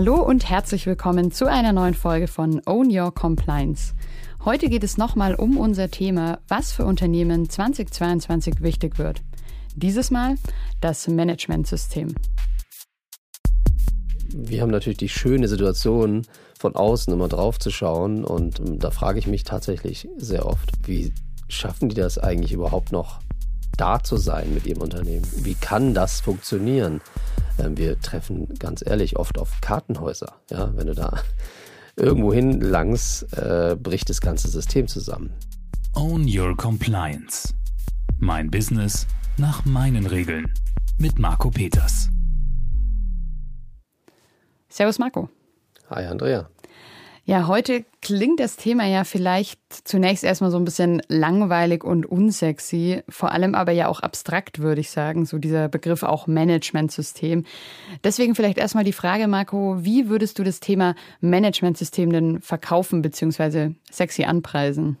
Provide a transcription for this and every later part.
Hallo und herzlich willkommen zu einer neuen Folge von Own Your Compliance. Heute geht es nochmal um unser Thema, was für Unternehmen 2022 wichtig wird. Dieses Mal das Managementsystem. Wir haben natürlich die schöne Situation, von außen immer drauf zu schauen. Und ähm, da frage ich mich tatsächlich sehr oft, wie schaffen die das eigentlich überhaupt noch da zu sein mit ihrem Unternehmen? Wie kann das funktionieren? Ähm, wir treffen ganz ehrlich oft auf Kartenhäuser. Ja, wenn du da irgendwo hin langst, äh, bricht das ganze System zusammen. Own Your Compliance. Mein Business nach meinen Regeln. Mit Marco Peters. Servus Marco. Hi Andrea. Ja, heute klingt das Thema ja vielleicht zunächst erstmal so ein bisschen langweilig und unsexy, vor allem aber ja auch abstrakt, würde ich sagen, so dieser Begriff auch Managementsystem. Deswegen vielleicht erstmal die Frage, Marco, wie würdest du das Thema Managementsystem denn verkaufen bzw. sexy anpreisen?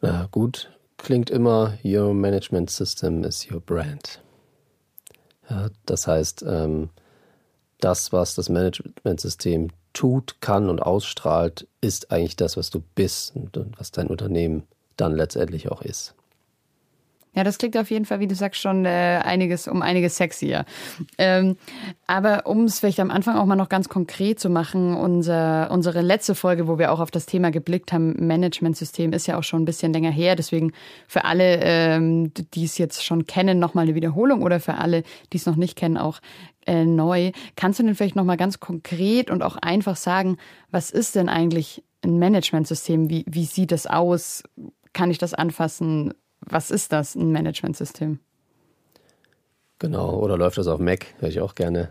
Na gut, klingt immer, Your Management System is your brand. Ja, das heißt, ähm, das, was das Managementsystem tut, kann und ausstrahlt, ist eigentlich das, was du bist und, was dein Unternehmen dann letztendlich auch ist. Ja, das klingt auf jeden Fall, wie du sagst, schon äh, einiges um einiges sexier. Ähm, aber um es vielleicht am Anfang auch mal noch ganz konkret zu machen, unser, unsere letzte Folge, wo wir auch auf das Thema geblickt haben, Managementsystem, ist ja auch schon ein bisschen länger her. Deswegen für alle, ähm, die es jetzt schon kennen, nochmal eine Wiederholung oder für alle, die es noch nicht kennen, auch äh, neu. Kannst du denn vielleicht nochmal ganz konkret und auch einfach sagen, was ist denn eigentlich ein Managementsystem? Wie, wie sieht es aus? Kann ich das anfassen? Was ist das, ein Managementsystem? Genau, oder läuft das auf Mac? Höre ich auch gerne.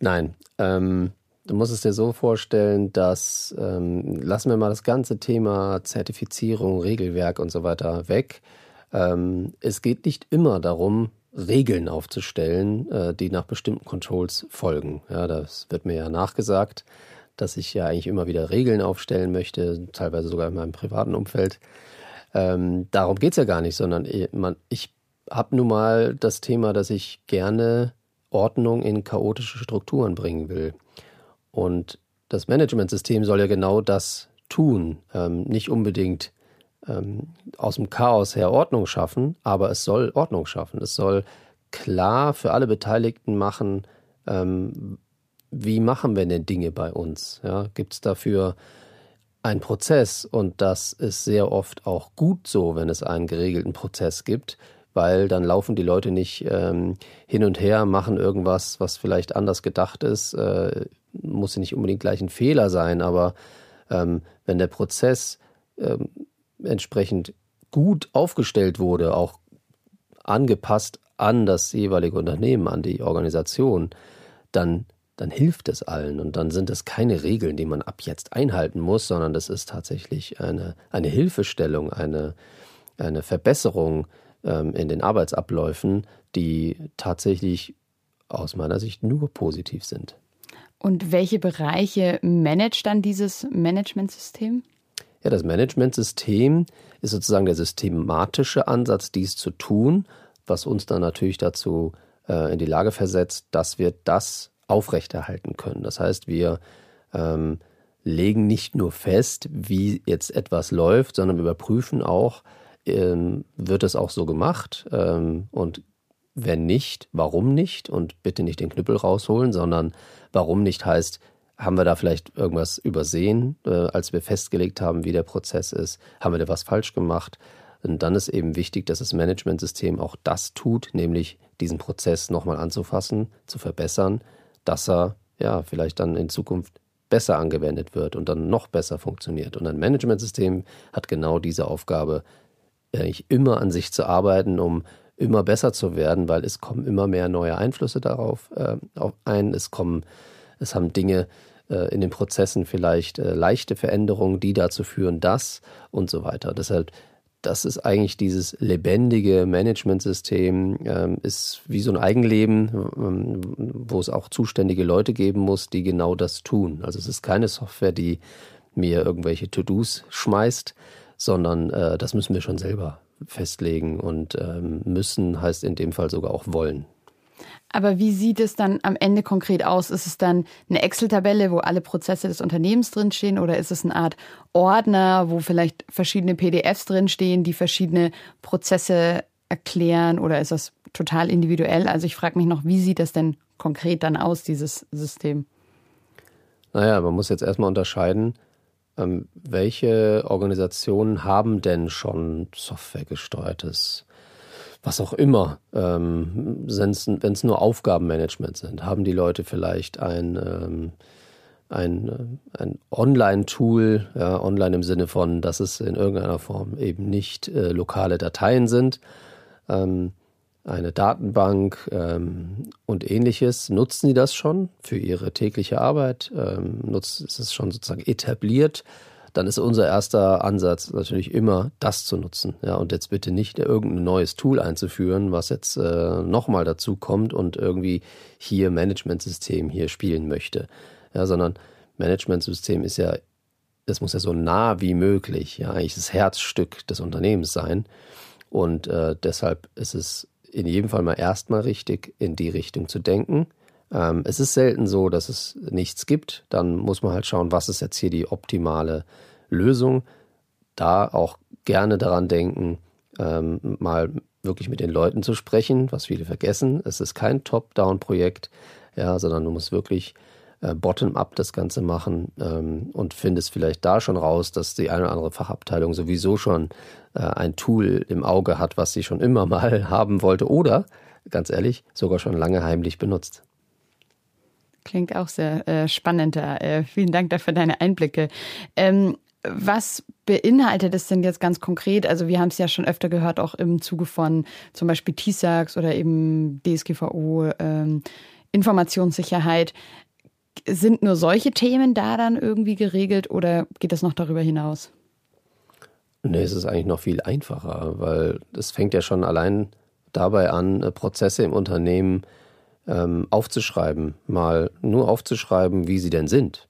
Nein, ähm, du musst es dir so vorstellen, dass, ähm, lassen wir mal das ganze Thema Zertifizierung, Regelwerk und so weiter weg. Ähm, es geht nicht immer darum, Regeln aufzustellen, äh, die nach bestimmten Controls folgen. Ja, das wird mir ja nachgesagt, dass ich ja eigentlich immer wieder Regeln aufstellen möchte, teilweise sogar in meinem privaten Umfeld. Ähm, darum geht es ja gar nicht, sondern man, ich habe nun mal das Thema, dass ich gerne Ordnung in chaotische Strukturen bringen will. Und das Managementsystem soll ja genau das tun. Ähm, nicht unbedingt ähm, aus dem Chaos her Ordnung schaffen, aber es soll Ordnung schaffen. Es soll klar für alle Beteiligten machen, ähm, wie machen wir denn Dinge bei uns? Ja, Gibt es dafür ein Prozess. Und das ist sehr oft auch gut so, wenn es einen geregelten Prozess gibt, weil dann laufen die Leute nicht ähm, hin und her, machen irgendwas, was vielleicht anders gedacht ist, äh, muss ja nicht unbedingt gleich ein Fehler sein, aber ähm, wenn der Prozess ähm, entsprechend gut aufgestellt wurde, auch angepasst an das jeweilige Unternehmen, an die Organisation, dann dann hilft es allen. Und dann sind es keine Regeln, die man ab jetzt einhalten muss, sondern das ist tatsächlich eine, eine Hilfestellung, eine, eine Verbesserung ähm, in den Arbeitsabläufen, die tatsächlich aus meiner Sicht nur positiv sind. Und welche Bereiche managt dann dieses Managementsystem? Ja, das Managementsystem ist sozusagen der systematische Ansatz, dies zu tun, was uns dann natürlich dazu äh, in die Lage versetzt, dass wir das aufrechterhalten können. Das heißt, wir ähm, legen nicht nur fest, wie jetzt etwas läuft, sondern überprüfen auch, ähm, wird es auch so gemacht ähm, und wenn nicht, warum nicht und bitte nicht den Knüppel rausholen, sondern warum nicht heißt, haben wir da vielleicht irgendwas übersehen, äh, als wir festgelegt haben, wie der Prozess ist, haben wir da was falsch gemacht. Und dann ist eben wichtig, dass das Managementsystem auch das tut, nämlich diesen Prozess nochmal anzufassen, zu verbessern, dass er ja vielleicht dann in Zukunft besser angewendet wird und dann noch besser funktioniert. Und ein Managementsystem hat genau diese Aufgabe, eigentlich immer an sich zu arbeiten, um immer besser zu werden, weil es kommen immer mehr neue Einflüsse darauf äh, ein. Es kommen, es haben Dinge äh, in den Prozessen vielleicht äh, leichte Veränderungen, die dazu führen, dass und so weiter. Deshalb das ist eigentlich dieses lebendige Managementsystem, ähm, ist wie so ein Eigenleben, ähm, wo es auch zuständige Leute geben muss, die genau das tun. Also es ist keine Software, die mir irgendwelche To-Dos schmeißt, sondern äh, das müssen wir schon selber festlegen und ähm, müssen heißt in dem Fall sogar auch wollen. Aber wie sieht es dann am Ende konkret aus? Ist es dann eine Excel-Tabelle, wo alle Prozesse des Unternehmens drinstehen oder ist es eine Art Ordner, wo vielleicht verschiedene PDFs drinstehen, die verschiedene Prozesse erklären oder ist das total individuell? Also ich frage mich noch, wie sieht das denn konkret dann aus, dieses System? Naja, man muss jetzt erstmal unterscheiden, ähm, welche Organisationen haben denn schon softwaregesteuertes was auch immer, ähm, wenn es nur Aufgabenmanagement sind, haben die Leute vielleicht ein, ähm, ein, ein Online-Tool, ja, online im Sinne von, dass es in irgendeiner Form eben nicht äh, lokale Dateien sind, ähm, eine Datenbank ähm, und ähnliches. Nutzen die das schon für ihre tägliche Arbeit? Ähm, nutzt, ist es schon sozusagen etabliert? Dann ist unser erster Ansatz natürlich immer, das zu nutzen. Ja, und jetzt bitte nicht irgendein neues Tool einzuführen, was jetzt äh, nochmal dazu kommt und irgendwie hier Managementsystem hier spielen möchte. Ja, sondern Managementsystem ist ja, das muss ja so nah wie möglich, ja, eigentlich das Herzstück des Unternehmens sein. Und äh, deshalb ist es in jedem Fall mal erstmal richtig, in die Richtung zu denken. Ähm, es ist selten so, dass es nichts gibt. Dann muss man halt schauen, was ist jetzt hier die optimale Lösung. Da auch gerne daran denken, ähm, mal wirklich mit den Leuten zu sprechen, was viele vergessen. Es ist kein Top-Down-Projekt, ja, sondern du musst wirklich äh, bottom-up das Ganze machen ähm, und findest vielleicht da schon raus, dass die eine oder andere Fachabteilung sowieso schon äh, ein Tool im Auge hat, was sie schon immer mal haben wollte oder, ganz ehrlich, sogar schon lange heimlich benutzt. Klingt auch sehr äh, spannend. Äh, vielen Dank dafür deine Einblicke. Ähm, was beinhaltet es denn jetzt ganz konkret? Also wir haben es ja schon öfter gehört, auch im Zuge von zum Beispiel TISAX oder eben DSGVO, ähm, Informationssicherheit. Sind nur solche Themen da dann irgendwie geregelt oder geht das noch darüber hinaus? Nee, es ist eigentlich noch viel einfacher, weil es fängt ja schon allein dabei an, äh, Prozesse im Unternehmen ähm, aufzuschreiben, mal nur aufzuschreiben, wie sie denn sind.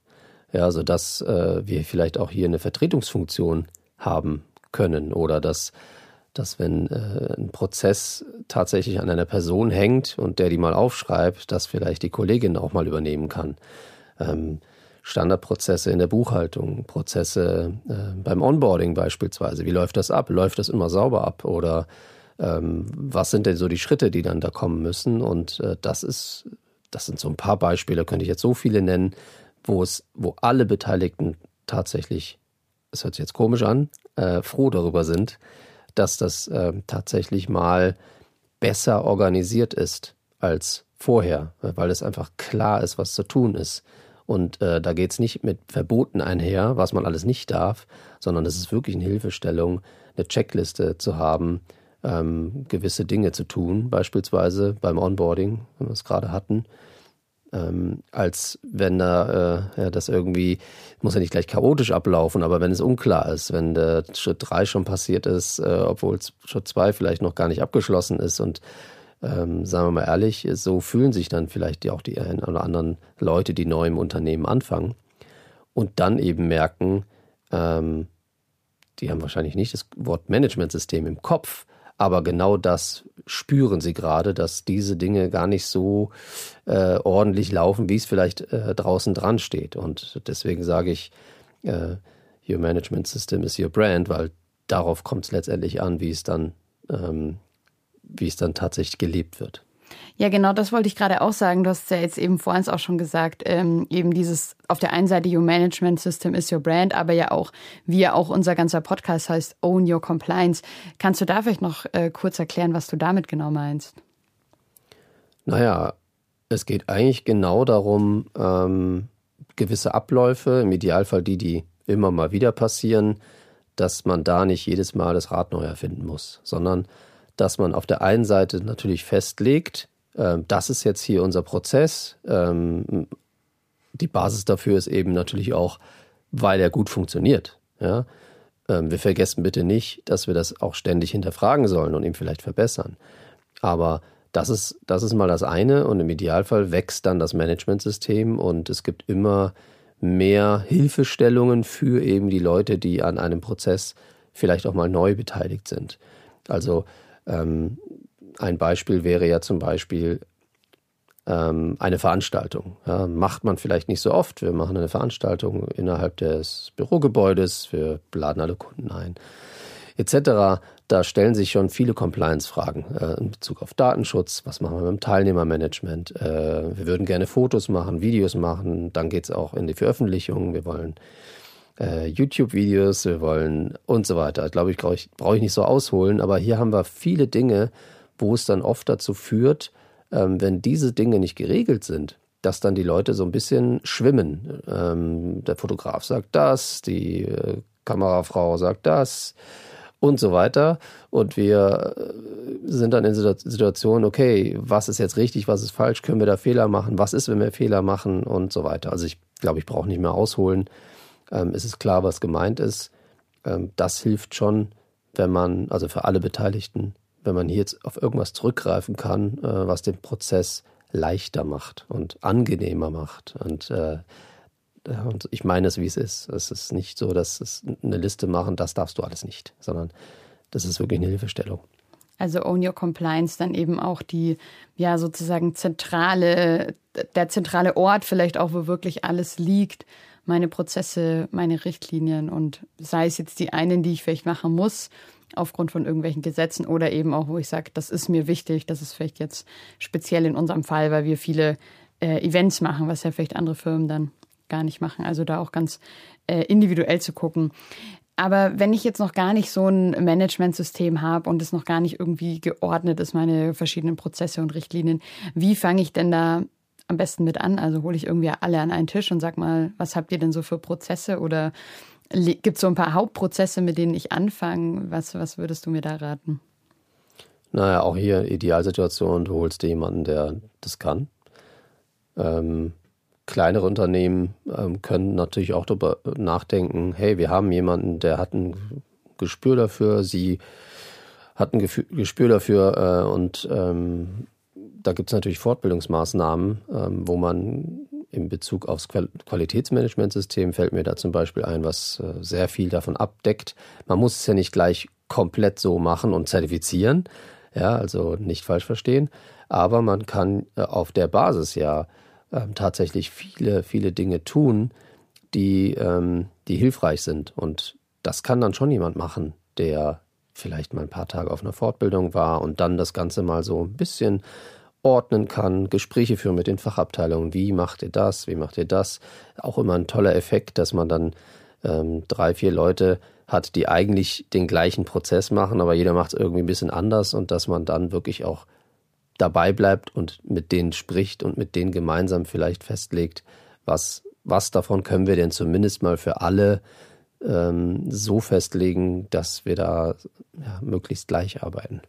Ja, sodass äh, wir vielleicht auch hier eine Vertretungsfunktion haben können oder dass, dass wenn äh, ein Prozess tatsächlich an einer Person hängt und der die mal aufschreibt, dass vielleicht die Kollegin auch mal übernehmen kann. Ähm, Standardprozesse in der Buchhaltung, Prozesse äh, beim Onboarding beispielsweise. Wie läuft das ab? Läuft das immer sauber ab? Oder ähm, was sind denn so die Schritte, die dann da kommen müssen? Und äh, das ist, das sind so ein paar Beispiele, könnte ich jetzt so viele nennen, wo es, wo alle Beteiligten tatsächlich, es hört sich jetzt komisch an, äh, froh darüber sind, dass das äh, tatsächlich mal besser organisiert ist als vorher, weil es einfach klar ist, was zu tun ist. Und äh, da geht es nicht mit Verboten einher, was man alles nicht darf, sondern es ist wirklich eine Hilfestellung, eine Checkliste zu haben, ähm, gewisse Dinge zu tun, beispielsweise beim Onboarding, wenn wir es gerade hatten, ähm, als wenn da äh, ja, das irgendwie, muss ja nicht gleich chaotisch ablaufen, aber wenn es unklar ist, wenn der Schritt drei schon passiert ist, äh, obwohl Schritt zwei vielleicht noch gar nicht abgeschlossen ist und ähm, sagen wir mal ehrlich, so fühlen sich dann vielleicht auch die einen oder anderen Leute, die neu im Unternehmen anfangen und dann eben merken, ähm, die haben wahrscheinlich nicht das Wort Managementsystem im Kopf, aber genau das spüren sie gerade, dass diese Dinge gar nicht so äh, ordentlich laufen, wie es vielleicht äh, draußen dran steht. Und deswegen sage ich, äh, Your Management System is your brand, weil darauf kommt es letztendlich an, wie es dann, ähm, wie es dann tatsächlich gelebt wird. Ja, genau, das wollte ich gerade auch sagen. Du hast ja jetzt eben vorhin auch schon gesagt, ähm, eben dieses auf der einen Seite Your Management System is your brand, aber ja auch, wie ja auch unser ganzer Podcast heißt, Own Your Compliance. Kannst du da vielleicht noch äh, kurz erklären, was du damit genau meinst? Naja, es geht eigentlich genau darum, ähm, gewisse Abläufe, im Idealfall die, die immer mal wieder passieren, dass man da nicht jedes Mal das Rad neu erfinden muss, sondern dass man auf der einen Seite natürlich festlegt, das ist jetzt hier unser Prozess. Ähm, die Basis dafür ist eben natürlich auch, weil er gut funktioniert. Ja? Ähm, wir vergessen bitte nicht, dass wir das auch ständig hinterfragen sollen und ihn vielleicht verbessern. Aber das ist, das ist mal das eine und im Idealfall wächst dann das Managementsystem und es gibt immer mehr Hilfestellungen für eben die Leute, die an einem Prozess vielleicht auch mal neu beteiligt sind. Also ähm, ein Beispiel wäre ja zum Beispiel, ähm, eine Veranstaltung. Ja, macht man vielleicht nicht so oft. Wir machen eine Veranstaltung innerhalb des Bürogebäudes, wir laden alle Kunden ein, etc. Da stellen sich schon viele Compliance-Fragen äh, in Bezug auf Datenschutz. Was machen wir mit dem Teilnehmermanagement? Äh, wir würden gerne Fotos machen, Videos machen. Dann geht es auch in die Veröffentlichung. Wir wollen äh, YouTube-Videos, wir wollen und so weiter. Ich glaube, ich brauche ich, brauch ich nicht so ausholen, aber hier haben wir viele Dinge, wo es dann oft dazu führt, ähm, wenn diese Dinge nicht geregelt sind, dass dann die Leute so ein bisschen schwimmen. Ähm, der Fotograf sagt das, die äh, Kamerafrau sagt das und so weiter. Und wir äh, sind dann in Situationen, okay, was ist jetzt richtig, was ist falsch, können wir da Fehler machen, was ist, wenn wir Fehler machen und so weiter. Also ich glaube, ich brauche nicht mehr ausholen. Ähm, es ist klar, was gemeint ist. Das hilft schon, wenn man, also für alle Beteiligten, wenn man hier jetzt auf irgendwas zurückgreifen kann, äh, was den Prozess leichter macht und angenehmer macht. Und, äh, und ich meine es, wie es ist. Es ist nicht so, dass es eine Liste machen, das darfst du alles nicht, sondern das ist wirklich eine Hilfestellung. Also Own Your Compliance dann eben auch die, ja, sozusagen zentrale, der zentrale Ort vielleicht auch, wo wirklich alles liegt. Meine Prozesse, meine Richtlinien und sei es jetzt die einen, die ich vielleicht machen muss aufgrund von irgendwelchen Gesetzen oder eben auch, wo ich sage, das ist mir wichtig, das ist vielleicht jetzt speziell in unserem Fall, weil wir viele äh, Events machen, was ja vielleicht andere Firmen dann gar nicht machen. Also da auch ganz äh, individuell zu gucken. Aber wenn ich jetzt noch gar nicht so ein Managementsystem habe und es noch gar nicht irgendwie geordnet ist, meine verschiedenen Prozesse und Richtlinien, wie fange ich denn da am besten mit an? Also hole ich irgendwie alle an einen Tisch und sag mal, was habt ihr denn so für Prozesse oder Gibt es so ein paar Hauptprozesse, mit denen ich anfange? Was, was würdest du mir da raten? Naja, auch hier Idealsituation, du holst dir jemanden, der das kann. Ähm, kleinere Unternehmen ähm, können natürlich auch darüber nachdenken, hey, wir haben jemanden, der hat ein Gespür dafür, sie hat ein Gespür dafür äh, und ähm, da gibt es natürlich Fortbildungsmaßnahmen, ähm, wo man in Bezug aufs Qualitätsmanagementsystem fällt mir da zum Beispiel ein, was äh, sehr viel davon abdeckt. Man muss es ja nicht gleich komplett so machen und zertifizieren, ja, also nicht falsch verstehen, aber man kann äh, auf der Basis ja ähm, tatsächlich viele, viele Dinge tun, die, ähm, die hilfreich sind. Und das kann dann schon jemand machen, der vielleicht mal ein paar Tage auf einer Fortbildung war und dann das Ganze mal so ein bisschen ordnen kann, Gespräche führen mit den Fachabteilungen. Wie macht ihr das? Wie macht ihr das? Auch immer ein toller Effekt, dass man dann ähm, drei, vier Leute hat, die eigentlich den gleichen Prozess machen, aber jeder macht es irgendwie ein bisschen anders und dass man dann wirklich auch dabei bleibt und mit denen spricht und mit denen gemeinsam vielleicht festlegt, was, was davon können wir denn zumindest mal für alle ähm, so festlegen, dass wir da ja, möglichst gleich arbeiten.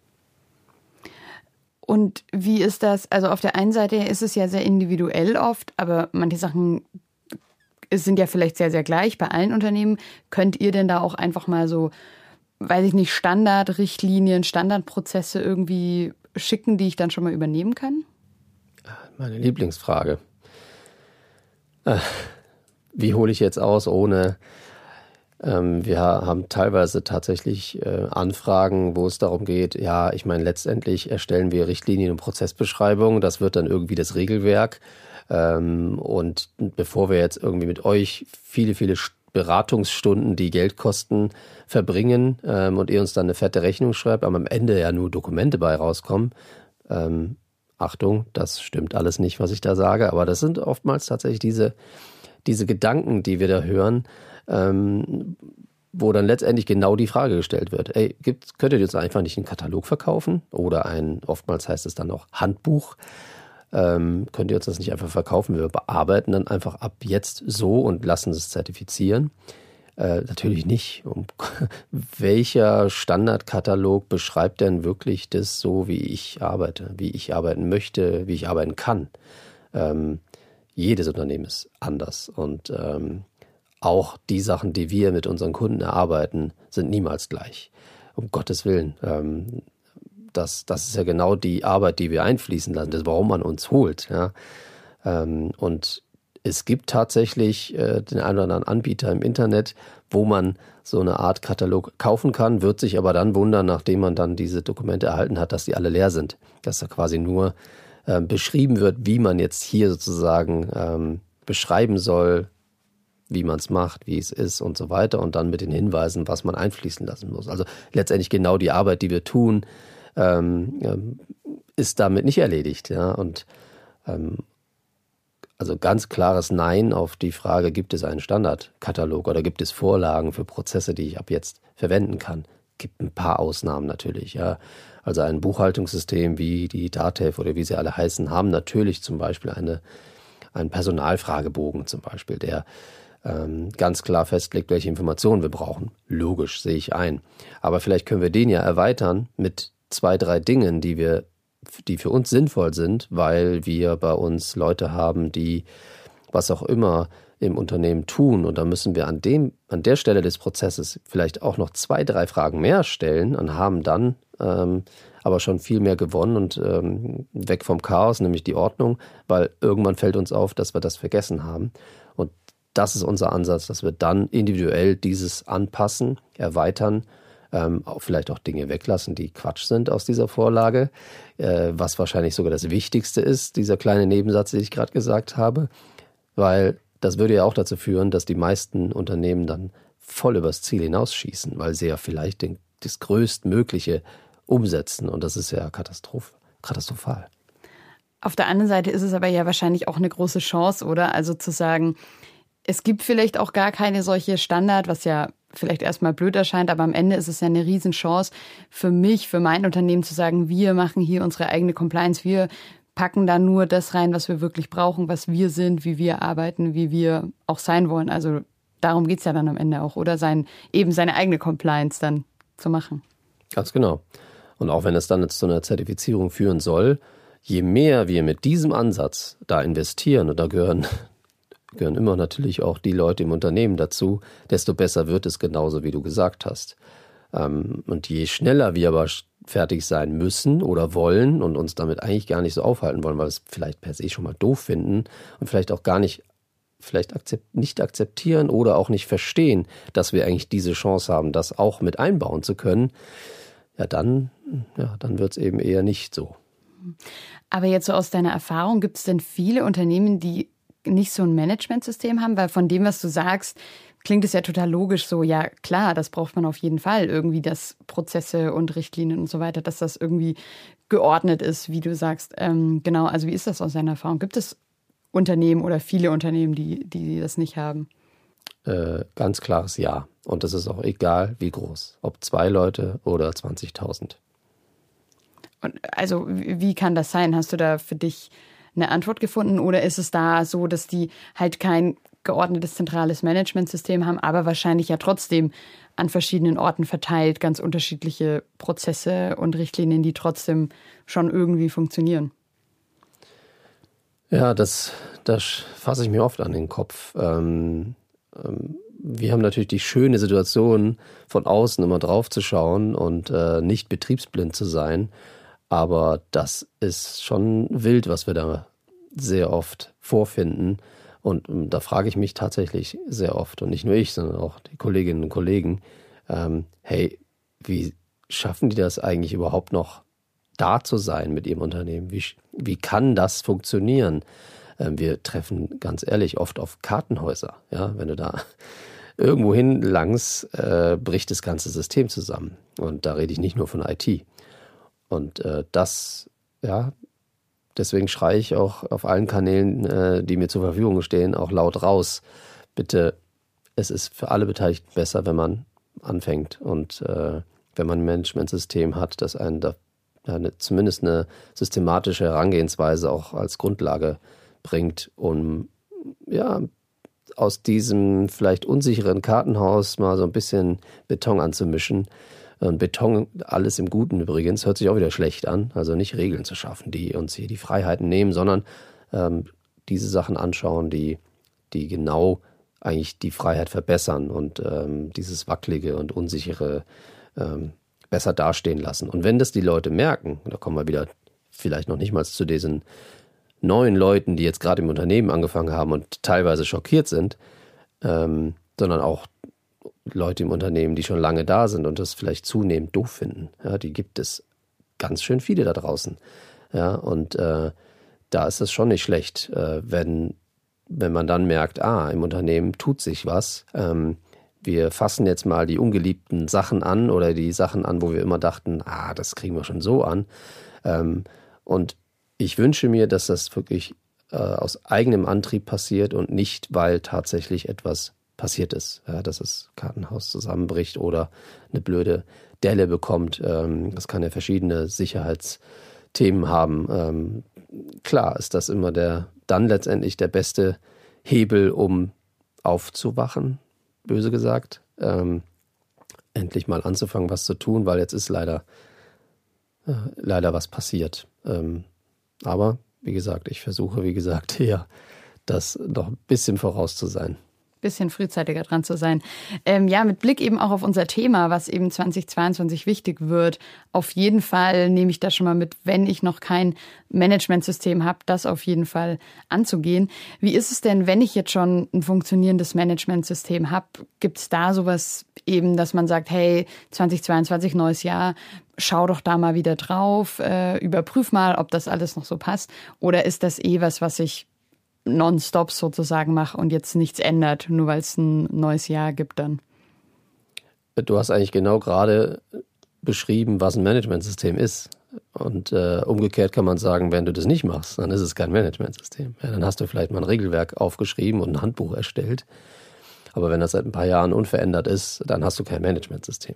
Und wie ist das? Also auf der einen Seite ist es ja sehr individuell oft, aber manche Sachen sind ja vielleicht sehr, sehr gleich bei allen Unternehmen. Könnt ihr denn da auch einfach mal so, weiß ich nicht, Standardrichtlinien, Standardprozesse irgendwie schicken, die ich dann schon mal übernehmen kann? Meine Lieblingsfrage. Äh, wie hole ich jetzt aus, ohne wir haben teilweise tatsächlich äh, Anfragen, wo es darum geht, ja, ich meine, letztendlich erstellen wir Richtlinien und Prozessbeschreibungen, das wird dann irgendwie das Regelwerk. Ähm, und bevor wir jetzt irgendwie mit euch viele, viele Beratungsstunden, die Geld kosten, verbringen ähm, und ihr uns dann eine fette Rechnung schreibt, aber am Ende ja nur Dokumente bei rauskommen. Achtung, das stimmt alles nicht, was ich da sage, aber das sind oftmals tatsächlich diese, diese Gedanken, die wir da hören, ähm, wo dann letztendlich genau die Frage gestellt wird. Ey, gibt, könnt ihr jetzt einfach nicht einen Katalog verkaufen? Oder ein, oftmals heißt es dann noch Handbuch. Ähm, könnt ihr uns das nicht einfach verkaufen? Wir bearbeiten dann einfach ab jetzt so und lassen es zertifizieren. Äh, natürlich nicht. Um, welcher Standardkatalog beschreibt denn wirklich das so, wie ich arbeite, wie ich arbeiten möchte, wie ich arbeiten kann? Ähm, jedes Unternehmen ist anders und ähm, auch die Sachen, die wir mit unseren Kunden erarbeiten, sind niemals gleich. Um Gottes Willen. Ähm, das, das ist ja genau die Arbeit, die wir einfließen lassen, das, warum man uns holt. Ja? Ähm, und es gibt tatsächlich äh, den einen oder anderen Anbieter im Internet, wo man so eine Art Katalog kaufen kann, wird sich aber dann wundern, nachdem man dann diese Dokumente erhalten hat, dass die alle leer sind. Dass da quasi nur äh, beschrieben wird, wie man jetzt hier sozusagen ähm, beschreiben soll, wie man es macht, wie es ist und so weiter und dann mit den Hinweisen, was man einfließen lassen muss. Also letztendlich genau die Arbeit, die wir tun, ähm, ähm, ist damit nicht erledigt. Ja? Und ähm, also ganz klares Nein auf die Frage, gibt es einen Standardkatalog oder gibt es Vorlagen für Prozesse, die ich ab jetzt verwenden kann? Gibt ein paar Ausnahmen natürlich, ja. Also ein Buchhaltungssystem wie die DATEV oder wie sie alle heißen, haben natürlich zum Beispiel eine, einen Personalfragebogen zum Beispiel, der ähm, ganz klar festlegt, welche Informationen wir brauchen. Logisch, sehe ich ein. Aber vielleicht können wir den ja erweitern mit zwei, drei Dingen, die wir, die für uns sinnvoll sind, weil wir bei uns Leute haben, die was auch immer im Unternehmen tun. Und da müssen wir an dem, an der Stelle des Prozesses vielleicht auch noch zwei, drei Fragen mehr stellen und haben dann ähm, aber schon viel mehr gewonnen und ähm, weg vom Chaos, nämlich die Ordnung, weil irgendwann fällt uns auf, dass wir das vergessen haben. Und das ist unser Ansatz, dass wir dann individuell dieses anpassen, erweitern, ähm, auch vielleicht auch Dinge weglassen, die Quatsch sind aus dieser Vorlage, äh, was wahrscheinlich sogar das Wichtigste ist, dieser kleine Nebensatz, den ich gerade gesagt habe, weil das würde ja auch dazu führen, dass die meisten Unternehmen dann voll übers Ziel hinausschießen, weil sie ja vielleicht den, das größtmögliche umsetzen und das ist ja Katastroph katastrophal. Auf der anderen Seite ist es aber ja wahrscheinlich auch eine große Chance, oder? Also zu sagen, es gibt vielleicht auch gar keine solche Standard, was ja vielleicht erstmal blöd erscheint, aber am Ende ist es ja eine Riesenchance für mich, für mein Unternehmen zu sagen, wir machen hier unsere eigene Compliance, wir packen da nur das rein, was wir wirklich brauchen, was wir sind, wie wir arbeiten, wie wir auch sein wollen. Also darum geht es ja dann am Ende auch, oder sein, eben seine eigene Compliance dann zu machen. Ganz genau. Und auch wenn es dann jetzt zu einer Zertifizierung führen soll, je mehr wir mit diesem Ansatz da investieren, und da gehören gehören immer natürlich auch die Leute im Unternehmen dazu, desto besser wird es genauso, wie du gesagt hast. Ähm, und je schneller wir aber fertig sein müssen oder wollen und uns damit eigentlich gar nicht so aufhalten wollen, weil wir es vielleicht per se schon mal doof finden und vielleicht auch gar nicht vielleicht akzept, nicht akzeptieren oder auch nicht verstehen, dass wir eigentlich diese Chance haben, das auch mit einbauen zu können, ja dann, ja, dann wird es eben eher nicht so. Aber jetzt so aus deiner Erfahrung, gibt es denn viele Unternehmen, die nicht so ein Managementsystem haben? Weil von dem, was du sagst, klingt es ja total logisch so, ja klar, das braucht man auf jeden Fall, irgendwie, dass Prozesse und Richtlinien und so weiter, dass das irgendwie geordnet ist, wie du sagst. Ähm, genau, also wie ist das aus deiner Erfahrung? Gibt es Unternehmen oder viele Unternehmen, die, die das nicht haben? Äh, ganz klares Ja. Und das ist auch egal, wie groß. Ob zwei Leute oder 20.000. Und also, wie kann das sein? Hast du da für dich eine Antwort gefunden oder ist es da so, dass die halt kein geordnetes zentrales Managementsystem haben, aber wahrscheinlich ja trotzdem an verschiedenen Orten verteilt ganz unterschiedliche Prozesse und Richtlinien, die trotzdem schon irgendwie funktionieren? Ja, das, das fasse ich mir oft an den Kopf. Ähm, ähm, wir haben natürlich die schöne Situation, von außen immer drauf zu schauen und äh, nicht betriebsblind zu sein. Aber das ist schon wild, was wir da sehr oft vorfinden. Und, und da frage ich mich tatsächlich sehr oft, und nicht nur ich, sondern auch die Kolleginnen und Kollegen, ähm, hey, wie schaffen die das eigentlich überhaupt noch da zu sein mit ihrem Unternehmen? Wie, wie kann das funktionieren? Ähm, wir treffen ganz ehrlich oft auf Kartenhäuser. Ja, wenn du da irgendwo hin langst, äh, bricht das ganze System zusammen. Und da rede ich nicht nur von IT. Und äh, das, ja, deswegen schreie ich auch auf allen Kanälen, äh, die mir zur Verfügung stehen, auch laut raus. Bitte, es ist für alle Beteiligten besser, wenn man anfängt und äh, wenn man ein Managementsystem hat, das einen da eine, zumindest eine systematische Herangehensweise auch als Grundlage bringt, um ja aus diesem vielleicht unsicheren Kartenhaus mal so ein bisschen Beton anzumischen und Beton, alles im Guten übrigens, hört sich auch wieder schlecht an. Also nicht Regeln zu schaffen, die uns hier die Freiheiten nehmen, sondern ähm, diese Sachen anschauen, die, die genau eigentlich die Freiheit verbessern und ähm, dieses Wackelige und Unsichere ähm, besser dastehen lassen. Und wenn das die Leute merken, da kommen wir wieder vielleicht noch nicht mal zu diesen neuen Leuten, die jetzt gerade im Unternehmen angefangen haben und teilweise schockiert sind, ähm, sondern auch Leute im Unternehmen, die schon lange da sind und das vielleicht zunehmend doof finden. Ja, die gibt es ganz schön viele da draußen. Ja, und äh, da ist es schon nicht schlecht, äh, wenn, wenn man dann merkt, ah, im Unternehmen tut sich was. Ähm, wir fassen jetzt mal die ungeliebten Sachen an oder die Sachen an, wo wir immer dachten, ah, das kriegen wir schon so an. Ähm, und ich wünsche mir, dass das wirklich äh, aus eigenem Antrieb passiert und nicht, weil tatsächlich etwas passiert ist, ja, dass das Kartenhaus zusammenbricht oder eine blöde Delle bekommt. Ähm, das kann ja verschiedene Sicherheitsthemen haben. Ähm, klar ist das immer der dann letztendlich der beste Hebel, um aufzuwachen, böse gesagt. Ähm, endlich mal anzufangen, was zu tun, weil jetzt ist leider, äh, leider was passiert. Ähm, aber wie gesagt, ich versuche, wie gesagt, hier das noch ein bisschen voraus zu sein bisschen frühzeitiger dran zu sein. Ähm, ja, mit Blick eben auch auf unser Thema, was eben 2022 wichtig wird. Auf jeden Fall nehme ich das schon mal mit, wenn ich noch kein Managementsystem habe, das auf jeden Fall anzugehen. Wie ist es denn, wenn ich jetzt schon ein funktionierendes Managementsystem habe? Gibt es da sowas eben, dass man sagt, hey, 2022 neues Jahr, schau doch da mal wieder drauf, äh, überprüf mal, ob das alles noch so passt? Oder ist das eh was, was ich nonstop sozusagen mache und jetzt nichts ändert, nur weil es ein neues Jahr gibt dann. Du hast eigentlich genau gerade beschrieben, was ein Managementsystem ist. Und äh, umgekehrt kann man sagen, wenn du das nicht machst, dann ist es kein Managementsystem. Ja, dann hast du vielleicht mal ein Regelwerk aufgeschrieben und ein Handbuch erstellt. Aber wenn das seit ein paar Jahren unverändert ist, dann hast du kein Managementsystem.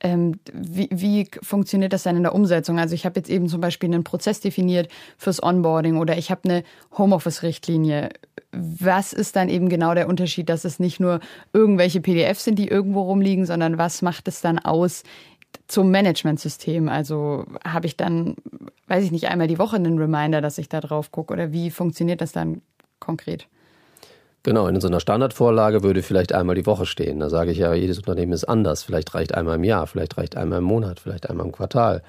Ähm, wie, wie funktioniert das dann in der Umsetzung? Also ich habe jetzt eben zum Beispiel einen Prozess definiert fürs Onboarding oder ich habe eine Homeoffice-Richtlinie. Was ist dann eben genau der Unterschied, dass es nicht nur irgendwelche PDFs sind, die irgendwo rumliegen, sondern was macht es dann aus zum Managementsystem? Also habe ich dann, weiß ich nicht, einmal die Woche einen Reminder, dass ich da drauf gucke oder wie funktioniert das dann konkret? Genau, in so einer Standardvorlage würde vielleicht einmal die Woche stehen. Da sage ich ja, jedes Unternehmen ist anders. Vielleicht reicht einmal im Jahr, vielleicht reicht einmal im Monat, vielleicht einmal im Quartal.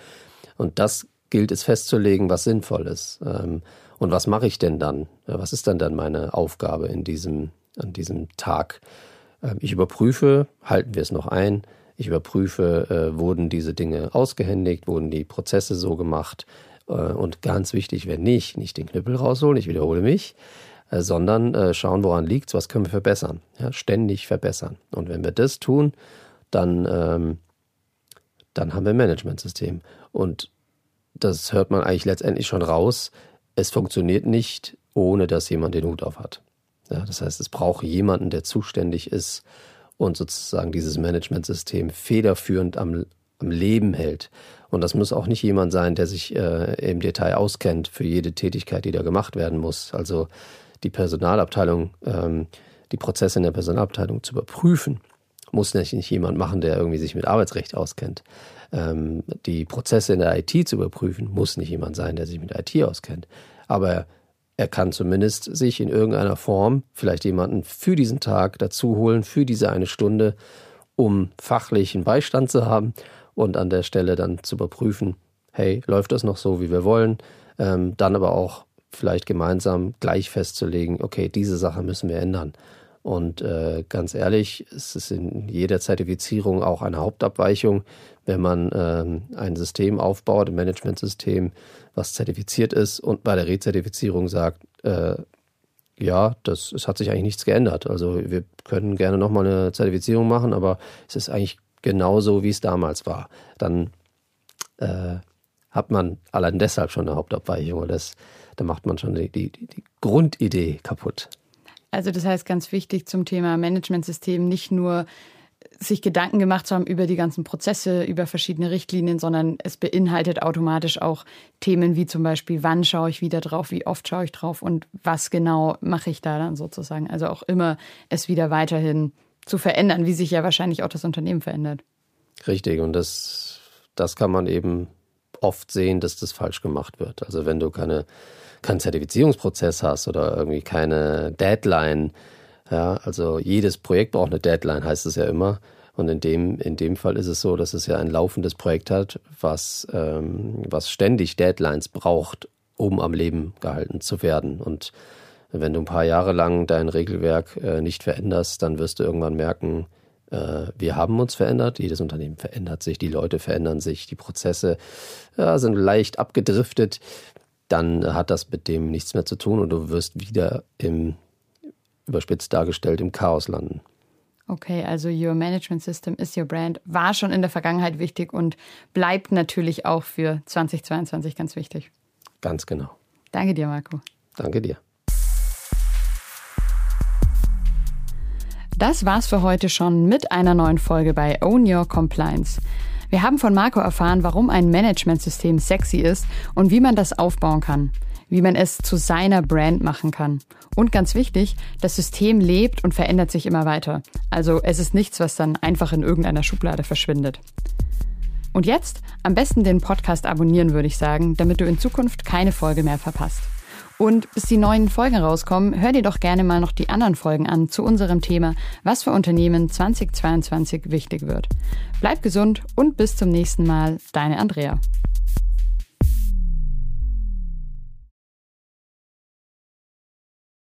Und das gilt es festzulegen, was sinnvoll ist. Ähm, und was mache ich denn dann? Was ist denn dann meine Aufgabe in diesem, an diesem Tag? Ähm, ich überprüfe, halten wir es noch ein? Ich überprüfe, äh, wurden diese Dinge ausgehändigt, wurden die Prozesse so gemacht? Äh, und ganz wichtig, wenn nicht, nicht den Knüppel rausholen, ich wiederhole mich, sondern äh, schauen, woran liegt was können wir verbessern. Ja, ständig verbessern. Und wenn wir das tun, dann, ähm, dann haben wir ein Managementsystem. Und das hört man eigentlich letztendlich schon raus. Es funktioniert nicht, ohne dass jemand den Hut auf hat. Ja, das heißt, es braucht jemanden, der zuständig ist und sozusagen dieses Managementsystem federführend am, am Leben hält. Und das muss auch nicht jemand sein, der sich äh, im Detail auskennt für jede Tätigkeit, die da gemacht werden muss. Also die Personalabteilung, ähm, die Prozesse in der Personalabteilung zu überprüfen. Muss nicht jemand machen, der irgendwie sich mit Arbeitsrecht auskennt. Ähm, die Prozesse in der IT zu überprüfen, muss nicht jemand sein, der sich mit IT auskennt. Aber er kann zumindest sich in irgendeiner Form vielleicht jemanden für diesen Tag dazu holen, für diese eine Stunde, um fachlichen Beistand zu haben und an der Stelle dann zu überprüfen, hey, läuft das noch so, wie wir wollen? Ähm, dann aber auch vielleicht gemeinsam gleich festzulegen, okay, diese Sache müssen wir ändern. Und äh, ganz ehrlich, es ist in jeder Zertifizierung auch eine Hauptabweichung, wenn man ähm, ein System aufbaut, ein Managementsystem, was zertifiziert ist und bei der Rezertifizierung sagt, äh, ja, das, es hat sich eigentlich nichts geändert. Also wir können gerne nochmal eine Zertifizierung machen, aber es ist eigentlich genauso, wie es damals war. Dann äh, hat man allein deshalb schon eine Hauptabweichung. Das, da macht man schon die, die, die Grundidee kaputt. Also das heißt ganz wichtig zum Thema Managementsystem nicht nur sich Gedanken gemacht zu haben über die ganzen Prozesse, über verschiedene Richtlinien, sondern es beinhaltet automatisch auch Themen wie zum Beispiel, wann schaue ich wieder drauf, wie oft schaue ich drauf und was genau mache ich da dann sozusagen. Also auch immer es wieder weiterhin zu verändern, wie sich ja wahrscheinlich auch das Unternehmen verändert. Richtig, und das, das kann man eben oft sehen, dass das falsch gemacht wird. Also wenn du keine keinen Zertifizierungsprozess hast oder irgendwie keine Deadline. Ja, also jedes Projekt braucht eine Deadline, heißt es ja immer. Und in dem, in dem Fall ist es so, dass es ja ein laufendes Projekt hat, was, ähm, was ständig Deadlines braucht, um am Leben gehalten zu werden. Und wenn du ein paar Jahre lang dein Regelwerk äh, nicht veränderst, dann wirst du irgendwann merken, äh, wir haben uns verändert, jedes Unternehmen verändert sich, die Leute verändern sich, die Prozesse ja, sind leicht abgedriftet. Dann hat das mit dem nichts mehr zu tun und du wirst wieder im, überspitzt dargestellt, im Chaos landen. Okay, also Your Management System is your brand war schon in der Vergangenheit wichtig und bleibt natürlich auch für 2022 ganz wichtig. Ganz genau. Danke dir, Marco. Danke dir. Das war's für heute schon mit einer neuen Folge bei Own Your Compliance. Wir haben von Marco erfahren, warum ein Managementsystem sexy ist und wie man das aufbauen kann wie man es zu seiner Brand machen kann. Und ganz wichtig, das System lebt und verändert sich immer weiter. Also es ist nichts, was dann einfach in irgendeiner Schublade verschwindet. Und jetzt am besten den Podcast abonnieren, würde ich sagen, damit du in Zukunft keine Folge mehr verpasst. Und bis die neuen Folgen rauskommen, hör dir doch gerne mal noch die anderen Folgen an zu unserem Thema, was für Unternehmen 2022 wichtig wird. Bleib gesund und bis zum nächsten Mal, deine Andrea.